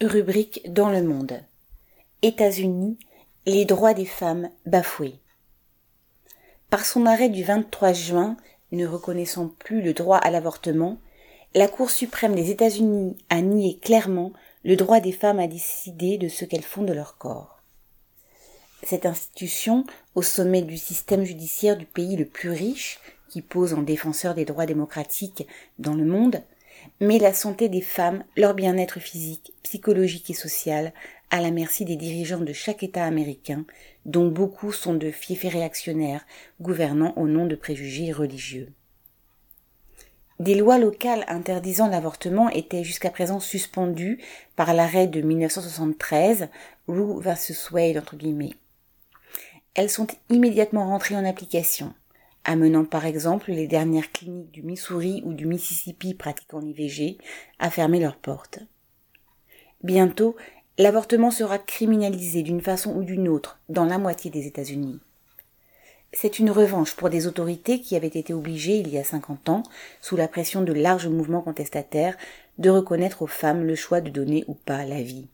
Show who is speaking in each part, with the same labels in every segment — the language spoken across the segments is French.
Speaker 1: Rubrique dans le monde. États-Unis, les droits des femmes bafoués. Par son arrêt du 23 juin, ne reconnaissant plus le droit à l'avortement, la Cour suprême des États-Unis a nié clairement le droit des femmes à décider de ce qu'elles font de leur corps. Cette institution, au sommet du système judiciaire du pays le plus riche, qui pose en défenseur des droits démocratiques dans le monde, met la santé des femmes, leur bien-être physique, psychologique et social à la merci des dirigeants de chaque État américain, dont beaucoup sont de fiefs réactionnaires, gouvernant au nom de préjugés religieux. Des lois locales interdisant l'avortement étaient jusqu'à présent suspendues par l'arrêt de 1973, Roe vs. Wade entre. Elles sont immédiatement rentrées en application amenant par exemple les dernières cliniques du Missouri ou du Mississippi pratiquant l'IVG à fermer leurs portes. Bientôt, l'avortement sera criminalisé d'une façon ou d'une autre dans la moitié des États-Unis. C'est une revanche pour des autorités qui avaient été obligées il y a cinquante ans, sous la pression de larges mouvements contestataires, de reconnaître aux femmes le choix de donner ou pas la vie.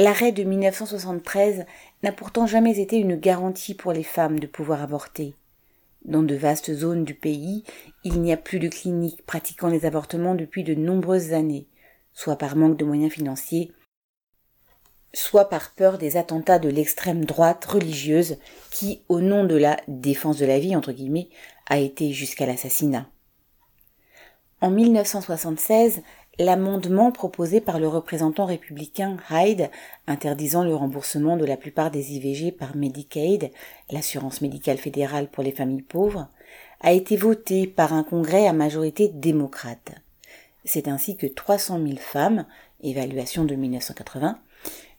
Speaker 1: L'arrêt de 1973 n'a pourtant jamais été une garantie pour les femmes de pouvoir avorter. Dans de vastes zones du pays, il n'y a plus de cliniques pratiquant les avortements depuis de nombreuses années, soit par manque de moyens financiers, soit par peur des attentats de l'extrême droite religieuse qui, au nom de la défense de la vie, a été jusqu'à l'assassinat. En 1976, l'amendement proposé par le représentant républicain Hyde interdisant le remboursement de la plupart des IVG par Medicaid, l'assurance médicale fédérale pour les familles pauvres, a été voté par un congrès à majorité démocrate. C'est ainsi que 300 000 femmes, évaluation de 1980,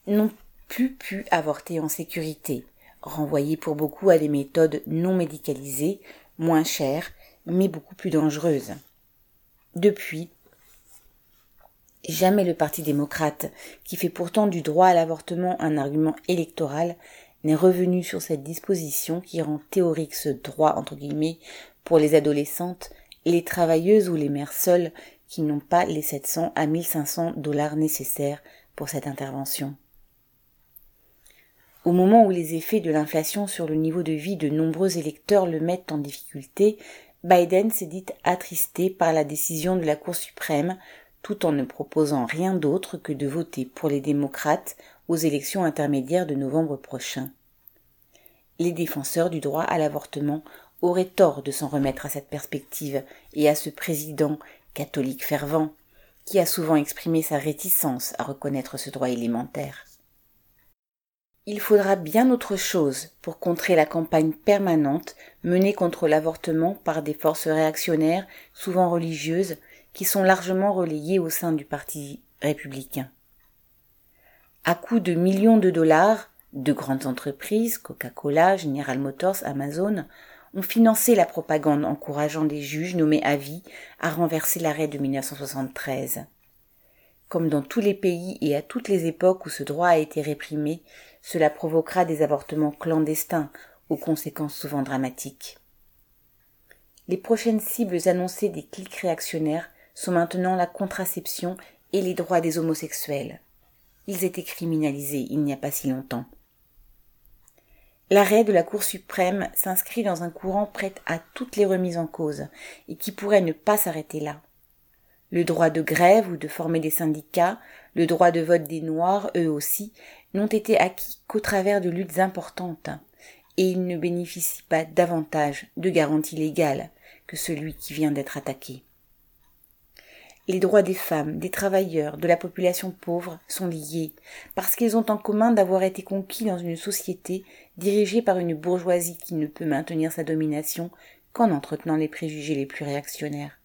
Speaker 1: n'ont plus pu avorter en sécurité, renvoyées pour beaucoup à des méthodes non médicalisées, moins chères, mais beaucoup plus dangereuses. Depuis, Jamais le Parti démocrate, qui fait pourtant du droit à l'avortement un argument électoral, n'est revenu sur cette disposition qui rend théorique ce droit entre guillemets pour les adolescentes, les travailleuses ou les mères seules qui n'ont pas les 700 à 1500 dollars nécessaires pour cette intervention. Au moment où les effets de l'inflation sur le niveau de vie de nombreux électeurs le mettent en difficulté, Biden s'est dit attristé par la décision de la Cour suprême tout en ne proposant rien d'autre que de voter pour les démocrates aux élections intermédiaires de novembre prochain. Les défenseurs du droit à l'avortement auraient tort de s'en remettre à cette perspective et à ce président catholique fervent qui a souvent exprimé sa réticence à reconnaître ce droit élémentaire. Il faudra bien autre chose pour contrer la campagne permanente menée contre l'avortement par des forces réactionnaires, souvent religieuses, qui sont largement relayés au sein du Parti républicain. À coût de millions de dollars, de grandes entreprises, Coca-Cola, General Motors, Amazon, ont financé la propagande encourageant des juges nommés à vie à renverser l'arrêt de 1973. Comme dans tous les pays et à toutes les époques où ce droit a été réprimé, cela provoquera des avortements clandestins aux conséquences souvent dramatiques. Les prochaines cibles annoncées des clics réactionnaires sont maintenant la contraception et les droits des homosexuels. Ils étaient criminalisés il n'y a pas si longtemps. L'arrêt de la Cour suprême s'inscrit dans un courant prêt à toutes les remises en cause et qui pourrait ne pas s'arrêter là. Le droit de grève ou de former des syndicats, le droit de vote des Noirs, eux aussi, n'ont été acquis qu'au travers de luttes importantes, et ils ne bénéficient pas davantage de garanties légales que celui qui vient d'être attaqué les droits des femmes, des travailleurs, de la population pauvre sont liés, parce qu'ils ont en commun d'avoir été conquis dans une société dirigée par une bourgeoisie qui ne peut maintenir sa domination qu'en entretenant les préjugés les plus réactionnaires.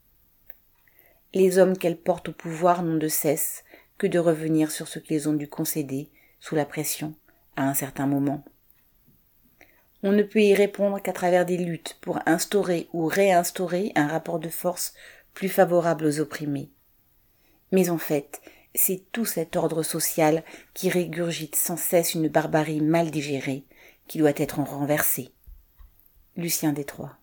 Speaker 1: Les hommes qu'elle porte au pouvoir n'ont de cesse que de revenir sur ce qu'ils ont dû concéder, sous la pression, à un certain moment. On ne peut y répondre qu'à travers des luttes pour instaurer ou réinstaurer un rapport de force plus favorable aux opprimés. Mais en fait, c'est tout cet ordre social qui régurgite sans cesse une barbarie mal digérée qui doit être renversée. Lucien Détroit.